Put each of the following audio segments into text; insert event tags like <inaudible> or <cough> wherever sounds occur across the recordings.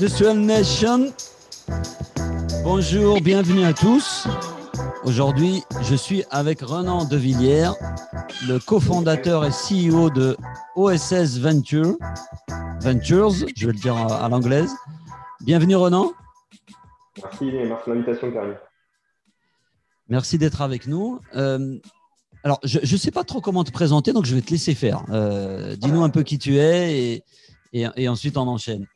Industrial Nation. Bonjour, bienvenue à tous. Aujourd'hui, je suis avec Renan Devilliers, le cofondateur et CEO de OSS Venture, Ventures, je vais le dire à l'anglaise. Bienvenue Renan. Merci, merci de l'invitation Karim. Merci d'être avec nous. Euh, alors, je ne sais pas trop comment te présenter, donc je vais te laisser faire. Euh, dis-nous un peu qui tu es et, ensuite on enchaîne.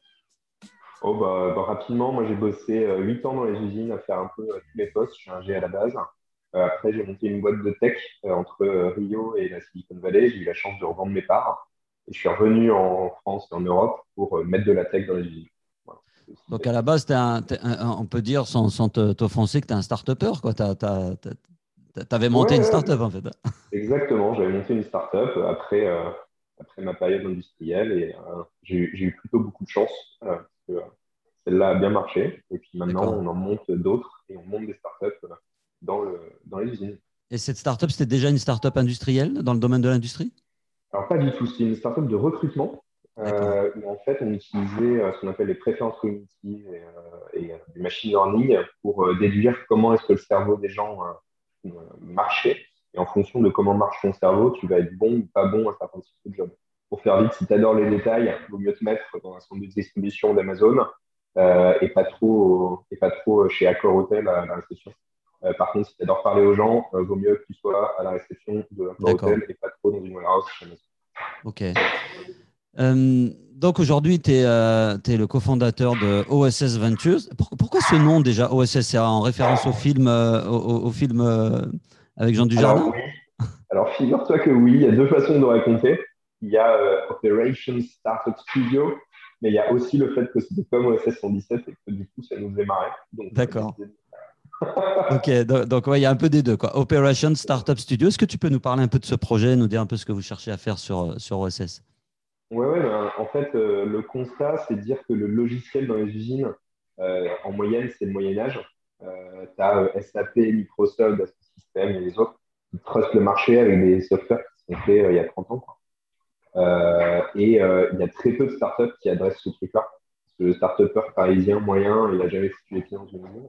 Oh, bah, bah, rapidement, moi j'ai bossé 8 euh, ans dans les usines à faire un peu tous les postes. Je suis un G à la base. après, j'ai monté une boîte de tech entre Rio et la Silicon Valley. J'ai eu la chance de revendre mes parts. Et je suis revenu en France et en Europe pour mettre de la tech dans les usines. Donc à la base, on peut dire sans, sans t'offenser que tu es un start-upper. Tu avais monté une start-up en fait. <laughs> Exactement, j'avais monté une start-up après, euh, après ma période industrielle et euh, j'ai eu plutôt beaucoup de chance. Euh, celle-là a bien marché. Et puis maintenant, on en monte d'autres et on monte des start-up dans, le, dans les usines. Et cette start-up, c'était déjà une start-up industrielle dans le domaine de l'industrie? Alors pas du tout, c'est une start-up de recrutement euh, où en fait on utilisait euh, ce qu'on appelle les préférences cognitives et, euh, du machine learning pour déduire comment est-ce que le cerveau des gens marchait. Et en fonction de comment marche ton cerveau, tu vas être bon ou pas bon à certains types de jobs. Pour faire vite, si tu adores les détails, il vaut mieux te mettre dans un centre de distribution d'Amazon et pas trop et pas trop chez Accor Hotel à la réception. par contre, si tu adores parler aux gens, il vaut mieux que tu sois à la réception de Accor Hotel et pas trop dans une warehouse chez Amazon. Ok. Euh, donc aujourd'hui, tu es, euh, le cofondateur de OSS Ventures. pourquoi ce nom déjà OSS C'est en référence au film, euh, au, film avec Jean Dujardin? Alors, figure-toi que oui, il y a deux façons de raconter. Il y a Operation Startup Studio, mais il y a aussi le fait que c'était comme OSS 117 et que du coup, ça nous démarrait. D'accord. <laughs> <laughs> ok, donc, il y a un peu des deux. Quoi. Operation Startup Studio. Est-ce que tu peux nous parler un peu de ce projet, nous dire un peu ce que vous cherchez à faire sur, sur OSS oui, ouais, ben, en fait, euh, le constat, c'est de dire que le logiciel dans les usines, euh, en moyenne, c'est le Moyen-Âge. Euh, tu as SAP, Microsoft, System et les autres qui trustent le marché avec des softwares qui sont faits il y a 30 ans. Et il y a très peu de startups qui adressent ce truc-là. Le start parisien moyen, il n'a jamais foutu les pieds dans une usine.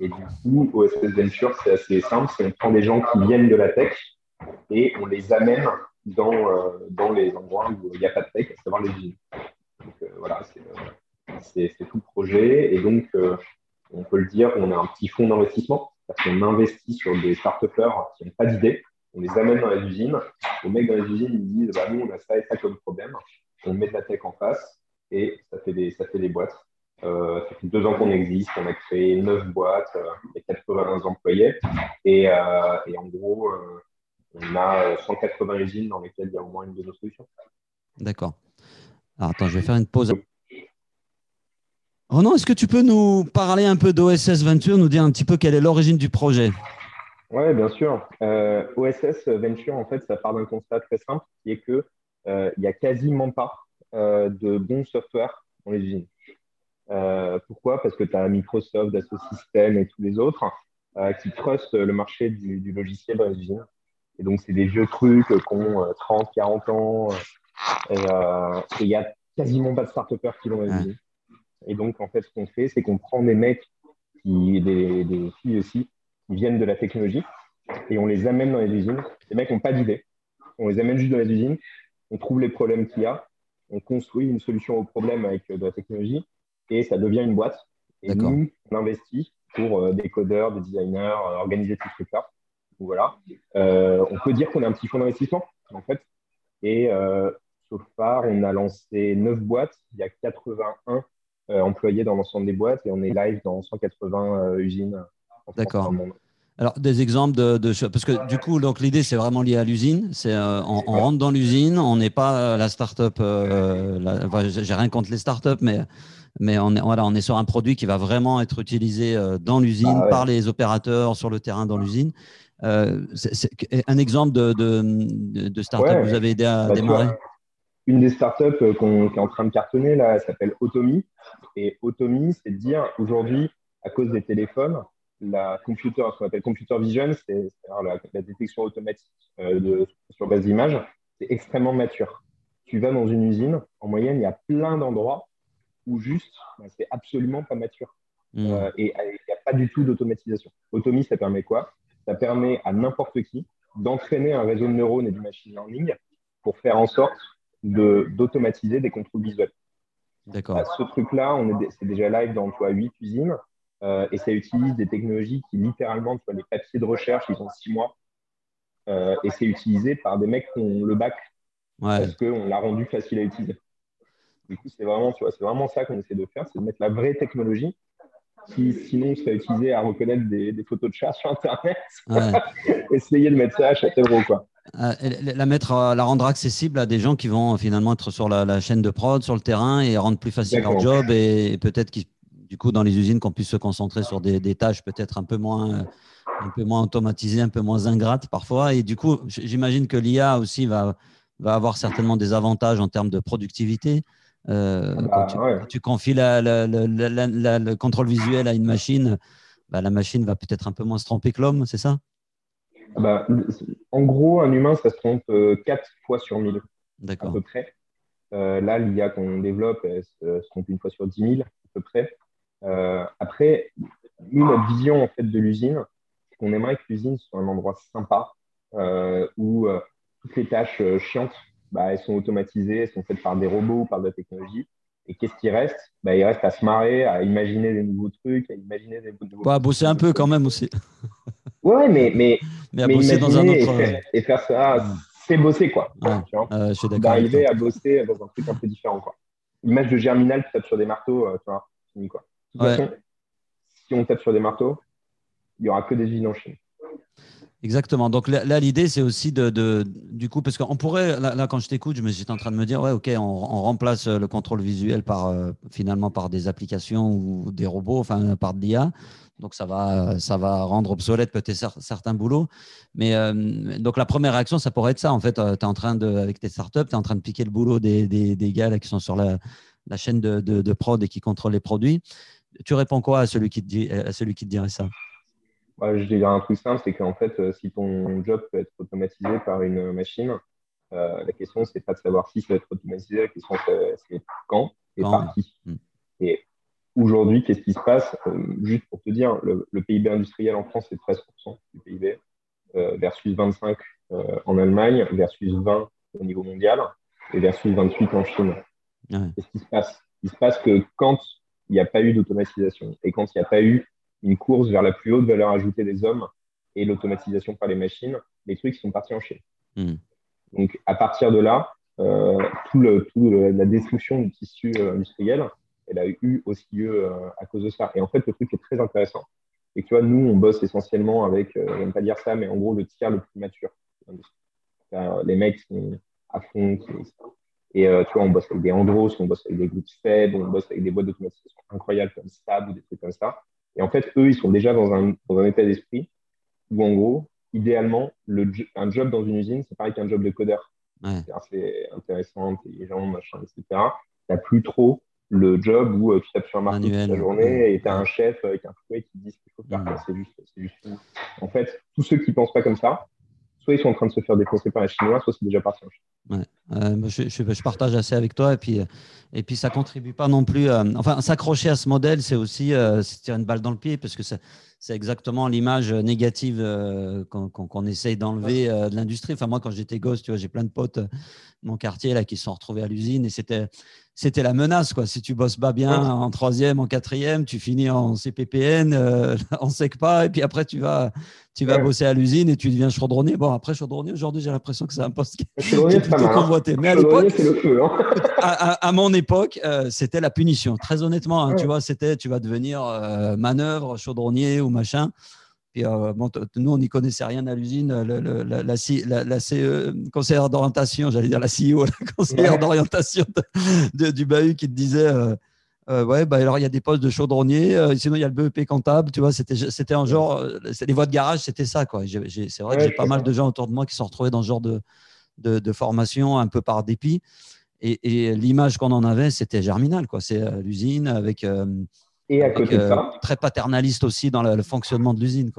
Et du coup, OSS Venture, c'est assez simple. C'est on prend des gens qui viennent de la tech et on les amène dans, euh, dans les endroits où il n'y a pas de tech, à savoir les usines. Donc euh, voilà, euh, c'est tout le projet. Et donc, on peut le dire, on a un petit fonds d'investissement, parce qu'on investit sur des start qui n'ont pas d'idée. On les amène dans les usines. Les mecs dans les usines, ils disent bah, Nous, on a ça et ça comme problème. On met de la tech en face et ça fait des, ça fait des boîtes. ça fait deux ans qu'on existe. On a créé neuf boîtes et 81 employés. Et, et en gros, on a 180 euh, usines dans lesquelles il y a au moins une de nos solutions. D'accord. Alors attends, je vais faire une pause. Renan, est-ce que tu peux nous parler un peu d'OSS Venture, nous dire un petit peu quelle est l'origine du projet? Oui, bien sûr. Euh, OSS Venture, en fait, ça part d'un constat très simple, qui est qu'il euh, n'y a quasiment pas de bons software dans les usines. pourquoi? Parce que tu as Microsoft, Dassault Systèmes et tous les autres qui trustent le marché du, du, logiciel dans les usines. Et donc, c'est des vieux trucs qui ont 30, 40 ans. Euh, et il n'y a quasiment pas de start qui l'ont réalisé. Et donc, en fait, ce qu'on fait, c'est qu'on prend des mecs, qui, des, des, filles aussi, viennent de la technologie, et on les amène dans les usines. Les mecs n'ont pas d'idée. On les amène juste dans les usines, on trouve les problèmes qu'il y a, on construit une solution aux problèmes avec de la technologie, et ça devient une boîte. Et nous, on investit pour euh, des codeurs, des designers, euh, organiser tout ce truc-là voilà. Euh, on peut dire qu'on a un petit fonds d'investissement, en fait. Et euh, sauf on a lancé 9 boîtes. Il y a 81 euh, employés dans l'ensemble des boîtes et on est live dans 180 usines. D'accord. Alors, des exemples de, de, Parce que du coup, donc l'idée, c'est vraiment lié à l'usine. C'est on, rentre dans l'usine, on n'est pas la start-up. J'ai rien contre les start-up, mais, mais on, est, voilà, on est sur un produit qui va vraiment être utilisé dans l'usine, ah par les opérateurs sur le terrain dans l'usine. Euh, c'est un exemple de, de, de start-up que vous avez aidé à bah, démarrer? Une des startups euh, qu'on est en train de cartonner, là, elle s'appelle Automi. Et Automi, c'est de dire aujourd'hui, à cause des téléphones, la computer, ce qu'on appelle computer vision, c'est la, la, détection automatique euh, de, sur base d'image, c'est extrêmement mature. Tu vas dans une usine, en moyenne, il y a plein d'endroits ou juste, bah, c'est absolument pas mature. Hmm. Euh, et il n'y a pas du tout d'automatisation. Automi, ça permet quoi? Ça permet à n'importe qui d'entraîner un réseau de neurones et du machine learning pour faire en sorte d'automatiser des contrôles visuels. D'accord. Bah, ce truc-là, c'est déjà live dans toi, 8 usines euh, et ça utilise des technologies qui littéralement, tu vois, les papiers de recherche, ils ont 6 mois euh, et c'est utilisé par des mecs qui ont le bac parce qu'on l'a rendu facile à utiliser. Du coup, c'est vraiment, tu vois, c'est vraiment ça qu'on essaie de faire, c'est de mettre la vraie technologie qui sinon serait utilisée à reconnaître des, photos de chats <laughs> sur Internet. <laughs> Essayer de mettre ça à Châtellerault, quoi. Euh, la mettre, la rendre accessible à des gens qui vont finalement être sur la, chaîne de prod, sur le terrain et rendre plus facile leur job et, peut-être qu'ils du coup dans les usines qu'on puisse se concentrer sur des, des tâches peut-être un peu moins un peu moins automatisées, un peu moins ingrates parfois. Et du coup, j'imagine que l'IA aussi va, va avoir certainement des avantages en termes de productivité. Euh, bah, quand, tu, confies le contrôle visuel à une machine, bah, la machine va peut-être un peu moins se tromper que l'homme, c'est ça? Ah bah, En gros, un humain, ça se trompe 4 euh, fois sur 1000, à peu près. Euh, là, l'IA qu'on développe, elle se, trompe une fois sur 10 000, à peu près. Après, nous, notre vision en fait, de l'usine, c'est qu'on aimerait que l'usine soit un endroit sympa où toutes les tâches chiantes bah, elles sont automatisées, elles sont faites par des robots ou par de la technologie. Et qu'est-ce qui reste? Bah, Il reste à se marrer, à imaginer des nouveaux trucs, à imaginer des nouveaux. Bah, bosser un peu quand même aussi. <laughs> ouais, mais, mais, <laughs> mais, à bosser dans un autre. Et faire, ça, c'est bosser quoi. je suis d'accord. D'arriver à bosser dans un truc un peu différent quoi. L'image de Germinal qui tape sur des marteaux, euh, tu vois, fini quoi. De toute façon, si on tape sur des marteaux, il n'y aura que des usines en Chine. Exactement. Donc là, l'idée, c'est aussi de, du coup, parce qu'on pourrait, là, quand je t'écoute, j'étais en train de me dire, ouais, ok, on, remplace le contrôle visuel par euh, finalement par des applications ou des robots, enfin par de l'IA. Donc ça va, ça va rendre obsolète peut-être certains boulots. Mais euh, donc la première réaction, ça pourrait être ça. En fait, euh, tu es en train de, avec tes startups, tu es en train de piquer le boulot des, des, gars là, qui sont sur la, la chaîne de, de, prod et qui contrôlent les produits. Tu réponds quoi à celui qui te, dit, à celui qui te dirait ça? Je vais dire un truc simple, c'est qu'en fait, euh, si ton job peut être automatisé par une machine, euh, la question, c'est pas de savoir si ça va être automatisé, la question, c'est quand et par qui. Hmm. Et aujourd'hui, qu'est-ce qui se passe? Euh, Juste pour te dire, le, PIB industriel en France, c'est 13% du PIB, versus 25% en Allemagne, versus 20% au niveau mondial, et versus 28% en Chine. Qu'est-ce qui se passe? Il se passe que quand il n'y a pas eu d'automatisation et quand il n'y a pas eu une course vers la plus haute valeur ajoutée des hommes et l'automatisation par les machines, les trucs sont partis en Chine. Hmm. Donc, à partir de là, euh, tout, le, tout la destruction du tissu euh, industriel, elle a eu aussi lieu euh, à cause de ça. Et en fait, le truc est très intéressant. Et tu vois, nous, on bosse essentiellement avec, j'aime pas dire ça, mais en gros, le tiers le plus mature. Les mecs sont à fond. Et tu vois, on bosse avec des Andros, on bosse avec des groupes Fed, on bosse avec des boîtes d'automatisation incroyables comme Stab ou des trucs comme ça. Et en fait, eux, ils sont déjà dans un, dans un état d'esprit où, en gros, idéalement, le, un job dans une usine, c'est pareil qu'un job de codeur. C'est intéressant, intelligent, machin, etc. Tu n'as plus trop le job où euh, tu tapes sur un marteau toute la journée et tu as un chef avec un fouet qui dit ce qu'il faut faire. C'est juste, juste En fait, tous ceux qui ne pensent pas comme ça, soit ils sont en train de se faire défoncer par les Chinois, soit c'est déjà parti en Chine. Ouais. Euh, je, je, partage assez avec toi. Et puis, euh, et puis ça ne contribue pas non plus. enfin, s'accrocher à ce modèle, c'est aussi euh, tirer une balle dans le pied parce que c'est exactement l'image négative euh, qu'on essaye d'enlever de l'industrie. Enfin, moi, quand j'étais gosse, tu vois, j'ai plein de potes de mon quartier là, qui se sont retrouvés à l'usine et c'était c'était la menace. Quoi. Si tu bosses pas bien en troisième, en quatrième, tu finis en CPPN, euh, <laughs> en SECPA, et puis après, tu vas, tu vas bosser à l'usine et tu deviens chaudronnier. Bon, après, chaudronnier, aujourd'hui, j'ai l'impression que c'est un poste qui, est plutôt hein. convoité. Mais à l'époque, hein. <laughs> à, mon époque, euh, c'était la punition. Très honnêtement, hein, tu vois, c'était tu vas devenir euh, manœuvre, chaudronnier ou machin. Puis, euh, nous, on n'y connaissait rien à l'usine. La, la, CE, conseillère d'orientation, j'allais dire la CEO, la conseillère d'orientation du bahut qui te disait euh, euh, Ouais, bah, alors il y a des postes de chaudronnier, sinon il y a le BEP comptable. Tu vois, c'était, un genre. les voies de garage, c'était ça. Quoi. c'est vrai que j'ai pas mal de gens autour de moi qui sont retrouvés dans ce genre de, de, formation un peu par dépit. Et, l'image qu'on en avait, c'était Germinal. Quoi. C'est l'usine avec et à côté de ça. Très paternaliste aussi dans le, fonctionnement de l'usine.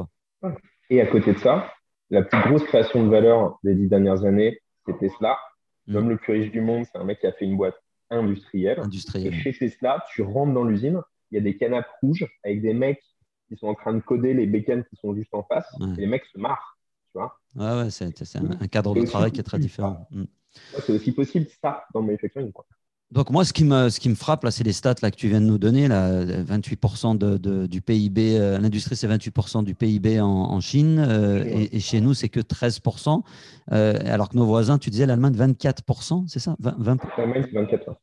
Et à côté de ça, la plus grosse création de valeur des dix dernières années, c'est Tesla. Mm. L'homme le plus riche du monde, c'est un mec qui a fait une boîte industriel. Industriel. chez Tesla, tu rentres dans l'usine, il y a des canapes rouges avec des mecs qui sont en train de coder les bécanes qui sont juste en face. Et les mecs se marrent. Tu vois ouais, ouais, c'est un, cadre de travail qui est très différent. Mm. C'est aussi possible ça dans le manufacturing. Quoi. Donc moi, ce qui me, ce qui me frappe, là, c'est les stats là, que tu viens de nous donner. Là, 28% de, du PIB, euh, l'industrie, c'est 28% du PIB en, Chine. Euh, et, chez nous, c'est que 13%. Euh, alors que nos voisins, tu disais l'Allemagne, 24%, c'est ça? 20, L'Allemagne, c'est 24%.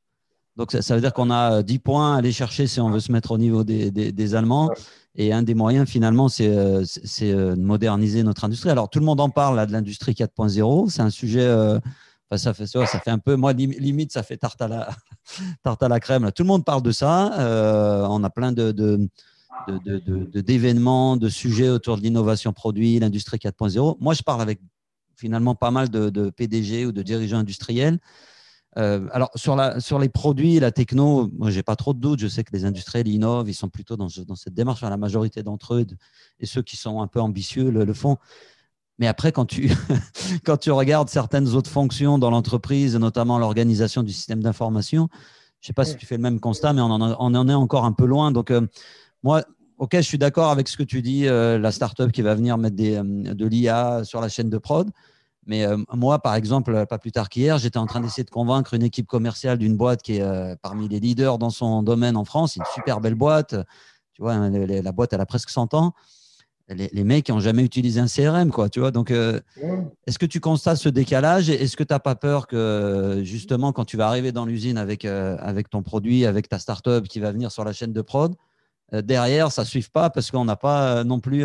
Donc ça, veut dire qu'on a 10 points à aller chercher si on veut se mettre au niveau des, des, Allemands. Et un des moyens, finalement, c'est de moderniser notre industrie. Alors tout le monde en parle là, de l'industrie 4.0. C'est un sujet ça, fait, ça, fait un peu, moi, limite, ça fait tarte à la, <laughs> crème. Tout le monde parle de ça. Euh, on a plein de, d'événements, de, sujets autour de l'innovation produit, l'industrie 4.0. Moi, je parle avec finalement pas mal de, PDG ou de dirigeants industriels. Euh, alors, sur, les produits, la techno, moi, j'ai pas trop de doutes. Je sais que les industriels innovent, ils sont plutôt dans cette démarche. la majorité d'entre eux et ceux qui sont un peu ambitieux le font. Mais après, quand tu, <laughs> quand tu regardes certaines autres fonctions dans l'entreprise, notamment l'organisation du système d'information, je ne sais pas si tu fais le même constat, mais on en, on en est encore un peu loin. Donc, euh, moi, OK, je suis d'accord avec ce que tu dis, euh, la startup qui va venir mettre des, euh, de l'IA sur la chaîne de prod. Mais moi, par exemple, pas plus tard qu'hier, j'étais en train d'essayer de convaincre une équipe commerciale d'une boîte qui est parmi les leaders dans son domaine en France. Une super belle boîte. Tu vois, la boîte, elle a presque 100 ans les, mecs n'ont jamais utilisé un CRM, quoi, tu vois. Donc, euh, est-ce que tu constates ce décalage Est-ce que tu n'as pas peur que, justement, quand tu vas arriver dans l'usine avec, euh, avec ton produit, avec ta startup qui va venir sur la chaîne de prod, euh, derrière, ça ne suive pas parce qu'on n'a pas non plus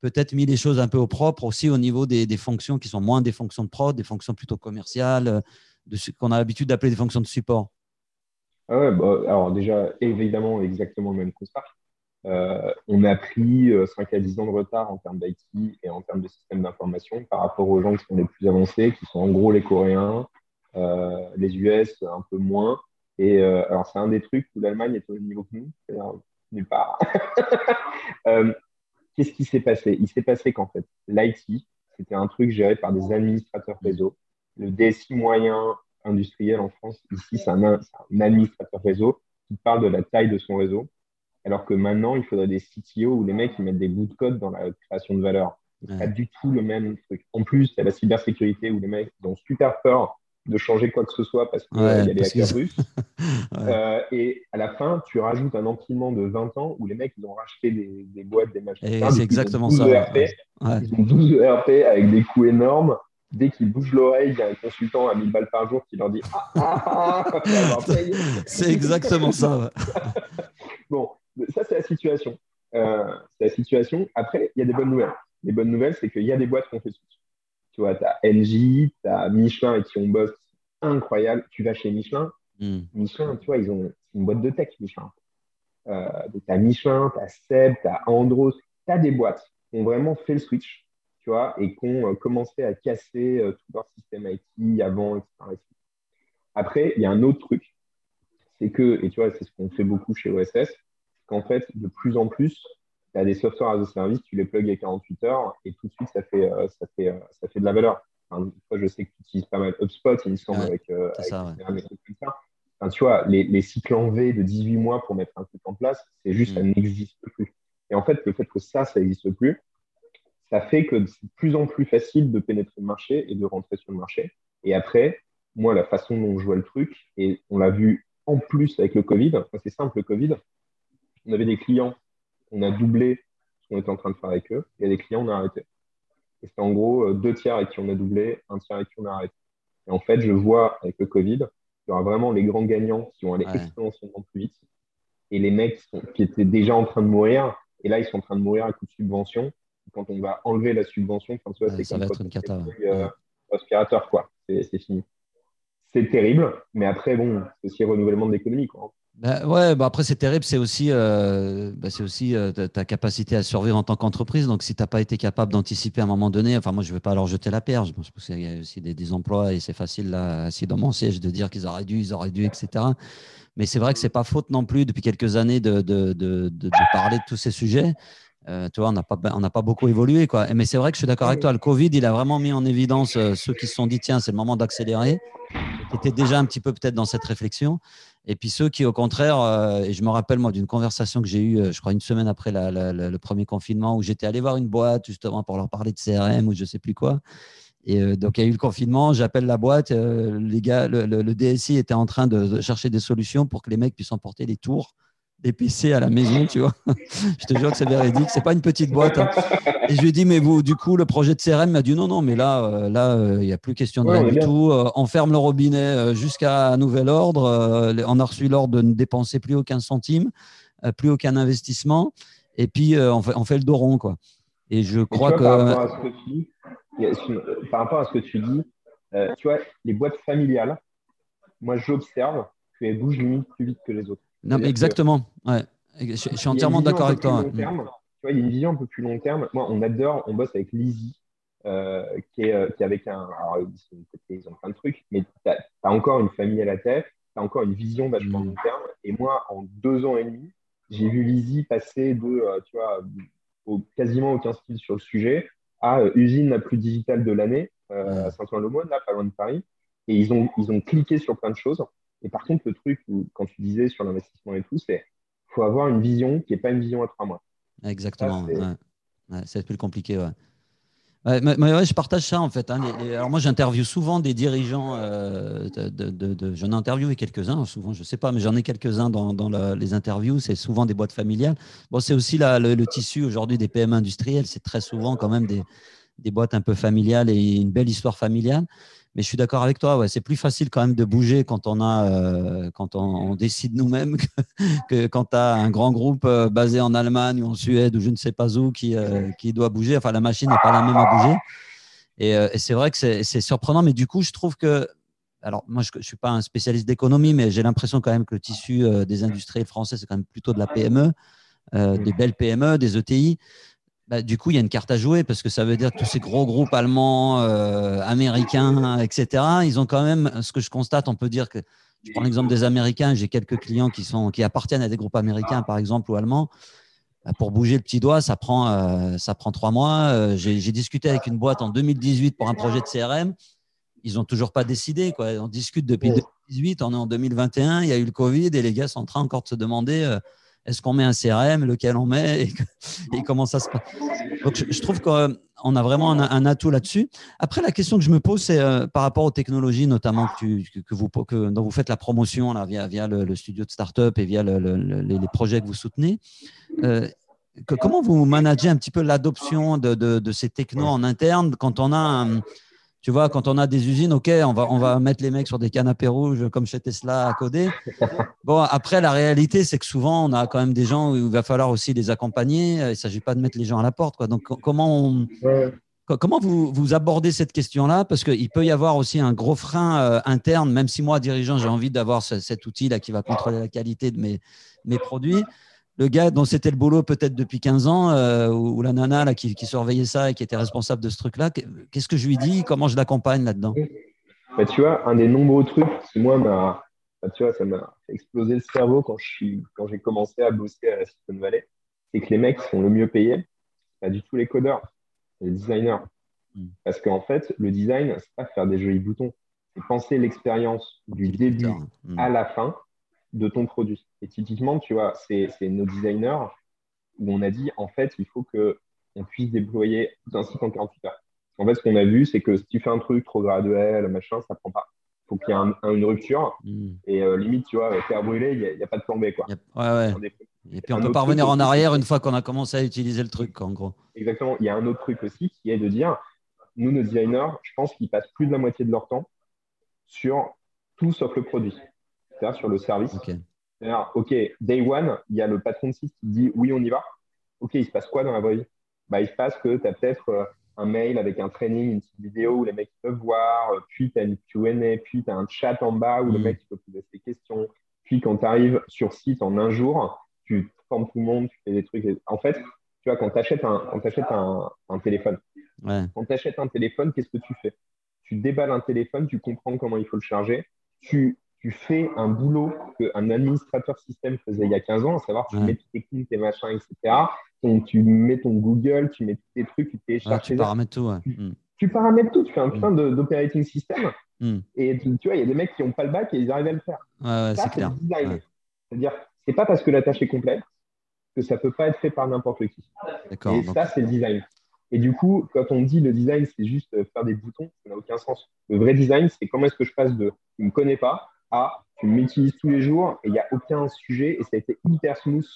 peut-être mis les choses un peu au propre aussi au niveau des, fonctions qui sont moins des fonctions de prod, des fonctions plutôt commerciales, de ce qu'on a l'habitude d'appeler des fonctions de support? Ah ouais, bah, alors déjà, évidemment, exactement le même constat. Euh, on a pris 5 euh, à 10 ans de retard en termes d'IT et en termes de système d'information par rapport aux gens qui sont les plus avancés, qui sont en gros les Coréens, euh, les US un peu moins. Et alors, c'est un des trucs où l'Allemagne est au même niveau que nous, nulle part. <laughs> Qu'est-ce qui s'est passé? Il s'est passé qu'en fait, l'IT, c'était un truc géré par des administrateurs réseau. Le DSI moyen industriel en France, ici, c'est un, un administrateur réseau qui parle de la taille de son réseau alors que maintenant, il faudrait des CTO où les mecs ils mettent des bouts de code dans la création de valeur. C'est pas du tout le même truc. En plus, il y a la cybersécurité où les mecs ont super peur de changer quoi que ce soit parce qu'il y a les hackers russes. <laughs> Euh, et à la fin, tu rajoutes un empilement de 20 ans où les mecs ils ont racheté des, boîtes, des machines. c'est exactement ça. Ils ont 12 ERP avec des coûts énormes. Dès qu'ils bougent l'oreille, il y a un consultant à 1000 balles par jour qui leur dit Ah, ah, ah, ah <laughs> C'est exactement ça. <laughs> bon, ça, c'est la situation. Euh, c'est la situation. Après, il y a des bonnes nouvelles. Les bonnes nouvelles, c'est qu'il y a des boîtes qui ont fait switch. Tu vois, tu as NJ, tu as Michelin et qui ont boss incroyable. Tu vas chez Michelin. Hmm. Michelin, tu vois, ils ont une boîte de tech, Michelin. Euh, tu as Michelin, tu as Seb, tu as Andros. Tu as des boîtes qui ont vraiment fait le switch, tu vois, et qui ont euh, commencé à casser euh, tout leur système IT avant, etc. Après, il y a un autre truc. C'est que, et tu vois, c'est ce qu'on fait beaucoup chez OSS, qu'en fait, de plus en plus, tu as des software as a service, tu les plugs à 48 heures et tout de suite, ça fait, euh, ça fait, euh, ça fait de la valeur. Enfin, je sais que tu utilises pas mal HubSpot, il me semble, avec, euh, ça, Enfin, tu vois, les, les, cycles en V de 18 mois pour mettre un truc en place, c'est juste, ça mm. n'existe plus. Et en fait, le fait que ça, ça n'existe plus, ça fait que c'est de plus en plus facile de pénétrer le marché et de rentrer sur le marché. Et après, moi, la façon dont je vois le truc, et on l'a vu en plus avec le Covid, c'est simple, le Covid, on avait des clients, on a doublé ce qu'on était en train de faire avec eux. A des clients, on a arrêté. Et c'est en gros euh, deux tiers avec qui on a doublé, un tiers avec qui on a arrêté. Et en fait, je vois avec le Covid, il y aura vraiment les grands gagnants qui vont aller exponentiellement plus vite. Et les mecs qui, étaient déjà en train de mourir, et là, ils sont en train de mourir à coup de subvention. Quand on va enlever la subvention, enfin, c'est ça va être une cata. Euh, aspirateur, quoi. C'est fini. C'est terrible, mais après, bon, c'est aussi renouvellement de l'économie, quoi. Bah, ouais, bah après c'est terrible, c'est aussi, euh, bah, c'est aussi euh, ta, capacité à survivre en tant qu'entreprise. Donc si tu n'as pas été capable d'anticiper à un moment donné, enfin moi je ne vais pas leur jeter la pierre, je pense qu'il y a aussi des, emplois et c'est facile là, assis dans mon siège de dire qu'ils auraient dû, ils auraient dû, etc. Mais c'est vrai que c'est pas faute non plus depuis quelques années de, de, de, de parler de tous ces sujets. euh, tu vois, on n'a pas, pas beaucoup évolué. Quoi. Mais c'est vrai que je suis d'accord avec toi. Le Covid, il a vraiment mis en évidence euh, ceux qui se sont dit, tiens, c'est le moment d'accélérer, qui étaient déjà un petit peu peut-être dans cette réflexion. Et puis ceux qui, au contraire, euh, et je me rappelle moi d'une conversation que j'ai eue, je crois, une semaine après le premier confinement, où j'étais allé voir une boîte justement pour leur parler de CRM ou je ne sais plus quoi. Et donc, il y a eu le confinement, j'appelle la boîte, le, DSI était en train de chercher des solutions pour que les mecs puissent emporter les tours des PC à la maison, tu vois. <laughs> je te jure que c'est véridique, c'est pas une petite boîte. Hein. Et je lui ai dit, mais vous, du coup, le projet de CRM m'a dit non, non, mais là, euh, là, euh, il n'y a plus question de rien du tout. Euh, on ferme le robinet jusqu'à nouvel ordre. on a reçu l'ordre de ne dépenser plus aucun centime, plus aucun investissement. Et puis, on fait, on, fait, le dos rond, quoi. Et je crois que. Par rapport, à ce que tu dis, par rapport à ce que tu dis, tu vois, les boîtes familiales, moi, j'observe qu'elles bougent limite plus vite que les autres. Non, mais exactement. Ouais. Je, suis entièrement d'accord avec toi. tu vois, il y a une vision un peu plus long terme. Moi, on adore, on bosse avec Lizzie, euh, qui, est, euh, qui, est, avec un. Alors, ils ont plein de trucs, mais tu as, encore une famille à la tête, tu as encore une vision vachement long terme. Et moi, en deux ans et demi, j'ai vu Lizzie passer de, euh, tu vois, au, quasiment aucun style sur le sujet à usine la plus digitale de l'année, à Saint-Ouen-le-Moine, là, pas loin de Paris. Et ils ont, ils ont cliqué sur plein de choses. Et par contre, le truc, quand tu disais sur l'investissement et tout, c'est qu'il faut avoir une vision qui n'est pas une vision à trois mois. Exactement. c'est plus compliqué. Ouais. mais, je partage ça en fait. Hein. alors moi, j'interviewe souvent des dirigeants. Euh, de, j'en ai interviewé quelques-uns, souvent, je ne sais pas, mais j'en ai quelques-uns dans, les interviews. C'est souvent des boîtes familiales. Bon, c'est aussi le, tissu aujourd'hui des PM industriels. C'est très souvent quand même des, des, boîtes un peu familiales et une belle histoire familiale. Mais je suis d'accord avec toi, ouais, c'est plus facile quand même de bouger quand on, a, euh, quand on, décide nous-mêmes que, quand tu as un grand groupe euh, basé en Allemagne ou en Suède ou je ne sais pas où qui, euh, qui doit bouger. Enfin, la machine n'est pas la même à bouger. Et, et c'est vrai que c'est surprenant, mais du coup, je trouve que. Alors, moi, je ne suis pas un spécialiste d'économie, mais j'ai l'impression quand même que le tissu des industriels français, c'est quand même plutôt de la PME, des belles PME, des ETI. Bah, du coup, il y a une carte à jouer parce que ça veut dire que tous ces gros groupes allemands, euh, américains, etc., ils ont quand même, ce que je constate, on peut dire que, je prends l'exemple des Américains, j'ai quelques clients qui, sont, qui appartiennent à des groupes américains, par exemple, ou allemands. Bah, pour bouger le petit doigt, ça prend, euh, ça prend trois mois. Euh, j'ai discuté avec une boîte en 2018 pour un projet de CRM. Ils n'ont toujours pas décidé. Quoi. On discute depuis 2018, on est en 2021, il y a eu le Covid et les gars sont en train encore de se demander est-ce qu'on met un CRM, lequel on met et, comment ça se passe. Donc, je, trouve qu'on a vraiment un, atout là-dessus. Après, la question que je me pose, c'est euh, par rapport aux technologies, notamment que, que, vous, dont vous faites la promotion là, via, via le, studio de start-up et via les, projets que vous soutenez. Euh, comment vous managez un petit peu l'adoption de, de, ces technos en interne quand on a un, tu vois, quand on a des usines, OK, on va, on va mettre les mecs sur des canapés rouges comme chez Tesla à coder. Bon, après, la réalité, c'est que souvent, on a quand même des gens où il va falloir aussi les accompagner. Il ne s'agit pas de mettre les gens à la porte. Quoi. Donc, comment, comment vous, vous abordez cette question-là? Parce qu'il peut y avoir aussi un gros frein euh, interne, même si moi, dirigeant, j'ai envie d'avoir cet outil-là qui va contrôler la qualité de mes, mes produits le gars dont c'était le boulot peut-être depuis 15 ans, euh, ou, la nana là, qui, surveillait ça et qui était responsable de ce truc-là, qu'est-ce que je lui dis? Comment je l'accompagne là-dedans? Bah, Tu vois, un des nombreux trucs, que moi, bah, tu vois, ça m'a explosé le cerveau quand j'ai commencé à bosser à la Silicon Valley, c'est que les mecs sont le mieux payés, pas du tout les codeurs, les designers. Hmm. Parce qu'en fait, le design, c'est pas faire des jolis boutons, c'est penser l'expérience du début hmm. à la fin de ton produit. Et typiquement, tu vois, c'est nos designers où on a dit, en fait, il faut qu'on puisse déployer tout un site en 48 heures. En fait, ce qu'on a vu, c'est que si tu fais un truc trop graduel, machin, ça prend pas. Il faut qu'il y ait une rupture. Hmm. Et euh, limite, tu vois, faire brûler, il n'y a, pas de plan B. Quoi. ouais, ouais. Et puis on peut pas revenir en arrière une fois qu'on a commencé à utiliser le truc, en gros. Exactement. Il y a un autre truc aussi qui est de dire, nous, nos designers, je pense qu'ils passent plus de la moitié de leur temps sur tout sauf le produit sur le service. OK, day one, il y a le patron de site qui dit oui, on y va. OK, il se passe quoi dans la vraie vie? Bah, Il se passe que tu as peut-être euh, un mail avec un training, une petite vidéo où les mecs peuvent voir, euh, puis tu as une QA, puis tu as un chat en bas où le mm. mec peut poser ses questions. Puis quand tu arrives sur site en un jour, tu formes tout le monde, tu fais des trucs. En fait, tu vois, quand tu achètes un, un, un, téléphone, quand tu achètes un téléphone, qu'est-ce que tu fais? Tu déballes un téléphone, tu comprends comment il faut le charger, tu tu fais un boulot qu'un administrateur système faisait il y a 15 ans, à savoir tu mets tes techniques, tes machins, etc. tu mets ton Google, tu mets tes trucs, tu télécharges. tu paramètres tout. Hmm. Tu, paramètres tout, tu fais un plein mm. d'operating system. Hmm. Et tu, vois, il y a des mecs qui n'ont pas le bac et ils arrivent à le faire. Ouais, c'est clair. C'est-à-dire, c'est pas parce que la tâche est complexe que ça peut pas être fait par n'importe qui. Et ça, c'est le design. Et du coup, quand on dit le design, c'est juste faire des boutons, ça n'a aucun sens. Le vrai design, c'est comment est-ce que je passe de tu ne me connais pas tu m'utilises tous les jours et il n'y a aucun sujet et ça a été hyper smooth.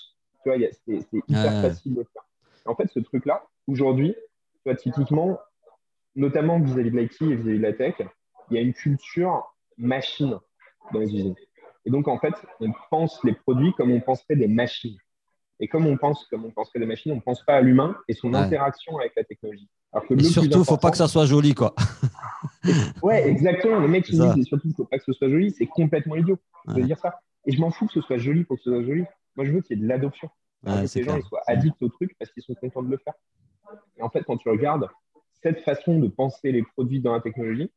Tu vois, c'est hyper facile de faire. En fait, ce truc-là, aujourd'hui, typiquement, notamment vis-à-vis de l'IT et vis-à-vis de la tech, il y a une culture machine dans les usines. Et donc, en fait, on pense les produits comme on penserait des machines. Et comme on pense, comme on penserait des machines, on ne pense pas à l'humain et son interaction avec la technologie. et surtout, il ne faut pas que ça soit joli, quoi. <laughs> <laughs> ouais, exactement. Les mecs qui disent, et surtout, il ne faut pas que ce soit joli, c'est complètement idiot de dire ça. Et je m'en fous que ce soit joli pour que ce soit joli. Moi, je veux qu'il y ait de l'adoption. que les gens soient addicts au truc parce qu'ils sont contents de le faire. Et en fait, quand tu regardes cette façon de penser les produits dans la technologie,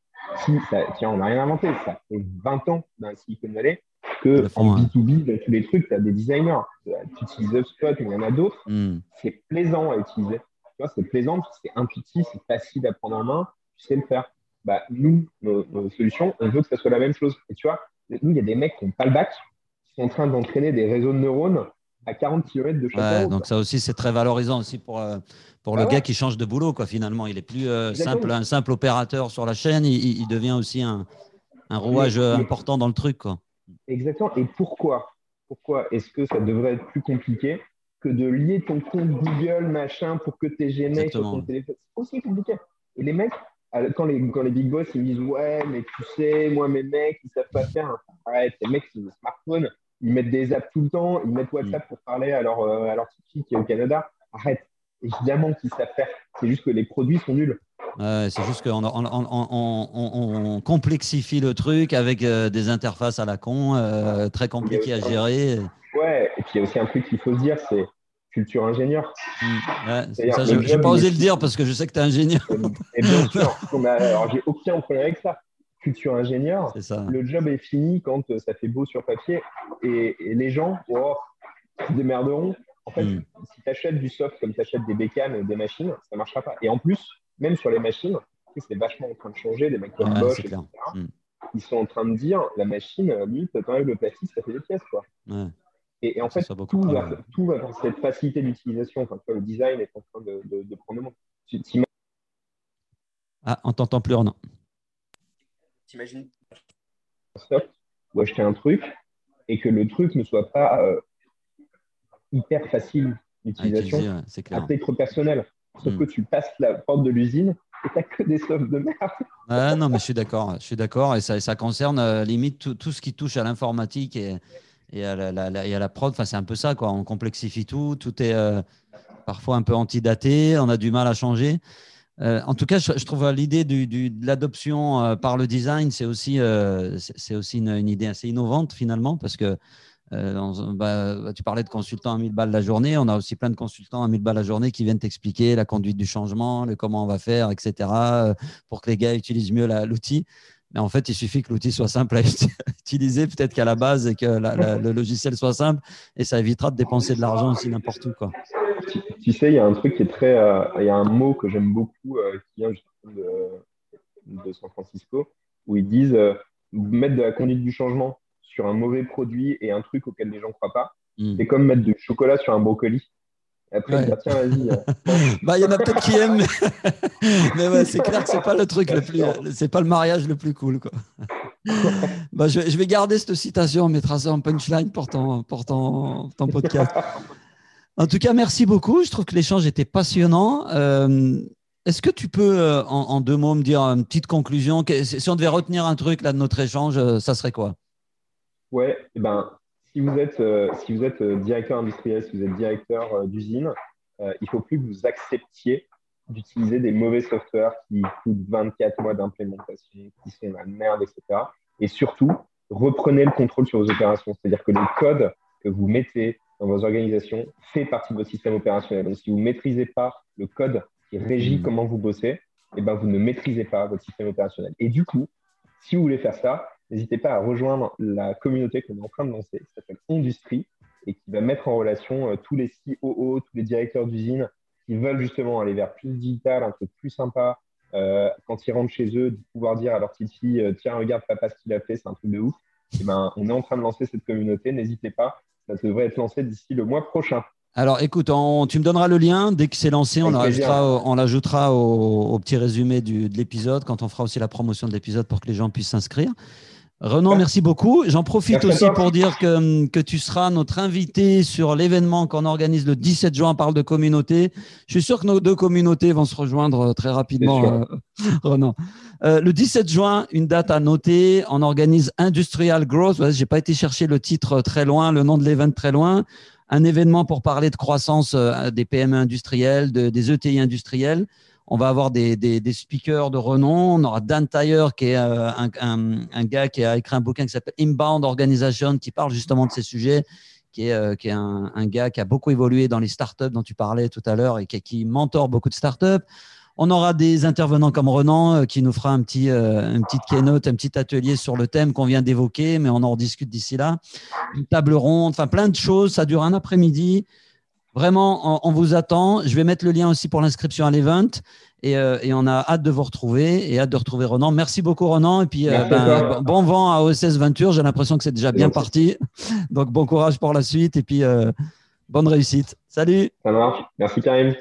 tiens, on n'a rien inventé. Ça fait 20 ans dans la Silicon Valley que en B2B, dans tous les trucs, tu as des designers. Tu utilises HubSpot, il y en a d'autres. Hmm. C'est plaisant à utiliser. Tu vois, c'est plaisant, c'est intuitif, c'est facile à prendre en main, tu sais le faire. Bah, nous, nos, solutions, on veut que ça soit la même chose. Et tu vois, nous, il y a des mecs qui n'ont pas le bac, qui sont en train d'entraîner des réseaux de neurones à 40 km de chaque ouais, Donc ça aussi, c'est très valorisant aussi pour, euh, pour le bah gars qui change de boulot. Quoi, finalement, il est plus euh, simple, un simple opérateur sur la chaîne, il, il devient aussi un, un rouage important dans le truc. Quoi. Exactement. Et pourquoi? Pourquoi est-ce que ça devrait être plus compliqué que de lier ton compte Google, machin, pour que tes Gmail sur ton téléphone? C'est aussi compliqué. Et les mecs, quand les, quand les big boss, ils me disent Ouais, mais tu sais, moi, mes mecs, ils savent pas faire. Arrête, les mecs, ils ont un smartphone, ils mettent des apps tout le temps, ils mettent WhatsApp pour parler à leur, euh, à leur qui est au Canada. Arrête. Évidemment qu'ils savent faire. C'est juste que les produits sont nuls c'est juste qu'on on, complexifie le truc avec euh, des interfaces à la con, euh, très compliquées à gérer. Ouais, et puis il y a aussi un truc qu'il faut se dire, c'est culture ingénieur. Mmh. je n'ai pas osé le dire parce que je sais que tu es ingénieur. Et bien sûr, <laughs> alors j'ai aucun problème avec ça. Culture ingénieur, le job est fini quand ça fait beau sur papier et, les gens, oh, ils démerderont. En fait, mmh. si tu achètes du soft comme tu achètes des bécanes, des machines, ça ne marchera pas. Et en plus, même sur les machines, c'est vachement en train de changer, des mecs comme Bosch, etc. Hmm. Ils sont en train de dire la machine, lui, quand même le plastique, ça fait des pièces. Quoi. Et, en fait, tout va, tout va, dans cette facilité d'utilisation. Enfin, le design est en train de, de, prendre le monde. Ah, on t'entend plus, Renan. T'imagines ou acheter un truc et que le truc ne soit pas euh, hyper facile d'utilisation à titre personnel. Sauf hmm. que tu passes la porte de l'usine et tu que des softs de merde. Ah, non, mais je suis d'accord. Je suis d'accord. Et ça, ça concerne euh, limite tout, tout, ce qui touche à l'informatique et, et, à la, la prod. Enfin, c'est un peu ça. Quoi. On complexifie tout. Tout est euh, parfois un peu antidaté. On a du mal à changer. Euh, en tout cas, je, trouve l'idée de l'adoption par le design, c'est aussi, c'est aussi une, idée assez innovante finalement parce que euh, bah, tu parlais de consultants à 1000 balles la journée. On a aussi plein de consultants à 1000 balles la journée qui viennent t'expliquer la conduite du changement, le comment on va faire, etc., euh, pour que les gars utilisent mieux l'outil. Mais en fait, il suffit que l'outil soit simple à <laughs> utiliser, peut-être qu'à la base, et que le logiciel soit simple, et ça évitera de dépenser de l'argent aussi n'importe où. Quoi. Tu, sais, il y a un truc qui est très. Euh, il y a un mot que j'aime beaucoup qui vient de, de, San Francisco, où ils disent mettre de la conduite du changement sur un mauvais produit et un truc auquel les gens ne croient pas. Hmm. C'est comme mettre du chocolat sur un brocoli. Après, tiens, vas-y. Euh, bah, il y en a peut-être qui aiment, <laughs> mais, ouais, c'est clair que c'est pas le truc le plus, c'est pas le mariage le plus cool, quoi. <laughs> bah, je, vais garder cette citation, on mettra ça en punchline pour ton, pour ton, podcast. <laughs> En tout cas, merci beaucoup. Je trouve que l'échange était passionnant. Euh, est-ce que tu peux, euh, en, deux mots, me dire une petite conclusion? Si on devait retenir un truc là de notre échange, ça serait quoi? Ouais, eh ben, si vous êtes, euh, si vous êtes euh, directeur industriel, si vous êtes directeur euh, d'usine, il ne faut plus que vous acceptiez d'utiliser des mauvais softwares qui coûtent 24 mois d'implémentation, qui sont la merde, etc. Et surtout, reprenez le contrôle sur vos opérations. C'est-à-dire que le code que vous mettez dans vos organisations fait partie de votre système opérationnel. Donc, si vous ne maîtrisez pas le code qui régit comment vous bossez, eh ben, vous ne maîtrisez pas votre système opérationnel. Et du coup, si vous voulez faire ça, n'hésitez pas à rejoindre la communauté qu'on est en train de lancer, qui s'appelle Industrie, et qui va mettre en relation tous les COO, tous les directeurs d'usine qui veulent justement aller vers plus digital, un truc plus sympa, quand ils rentrent chez eux, de pouvoir dire à leur petite fille Tiens, regarde papa ce qu'il a fait, c'est un truc de ouf. Et ben, on est en train de lancer cette communauté, n'hésitez pas, ça devrait être lancé d'ici le mois prochain. Alors écoute, tu me donneras le lien dès que c'est lancé, on l'ajoutera, au, petit résumé de l'épisode quand on fera aussi la promotion de l'épisode pour que les gens puissent s'inscrire. Renan, merci beaucoup. J'en profite aussi pour dire que, que, tu seras notre invité sur l'événement qu'on organise le 17 juin. On parle de communauté. Je suis sûr que nos deux communautés vont se rejoindre euh, très rapidement, euh, <laughs> Renan. Euh, le 17 juin, une date à noter. On organise Industrial Growth. Je n'ai pas été chercher le titre très loin, le nom de l'événement très loin un événement pour parler de croissance euh, des PME industrielles, des ETI industriels. On va avoir des, speakers de renom. On aura Dan Tyre, qui est euh, un, gars qui a écrit un bouquin qui s'appelle Inbound Organization, qui parle justement de ces sujets, qui est, euh, qui est un, gars qui a beaucoup évolué dans les startups dont tu parlais tout à l'heure et qui, qui mentor beaucoup de startups. On aura des intervenants comme Renan euh, qui nous fera un petit, une petite keynote, un petit atelier sur le thème qu'on vient d'évoquer, mais on en rediscute d'ici là. Une table ronde, enfin plein de choses. Ça dure un après-midi. Vraiment, on, vous attend. Je vais mettre le lien aussi pour l'inscription à l'event. Et, euh, et, on a hâte de vous retrouver et hâte de retrouver Renan. Merci beaucoup Renan. Et puis ben, bon vent à OSS Venture. J'ai l'impression que c'est déjà bien parti. <laughs> Donc bon courage pour la suite et puis bonne réussite. Salut. Ça marche. Merci Karim.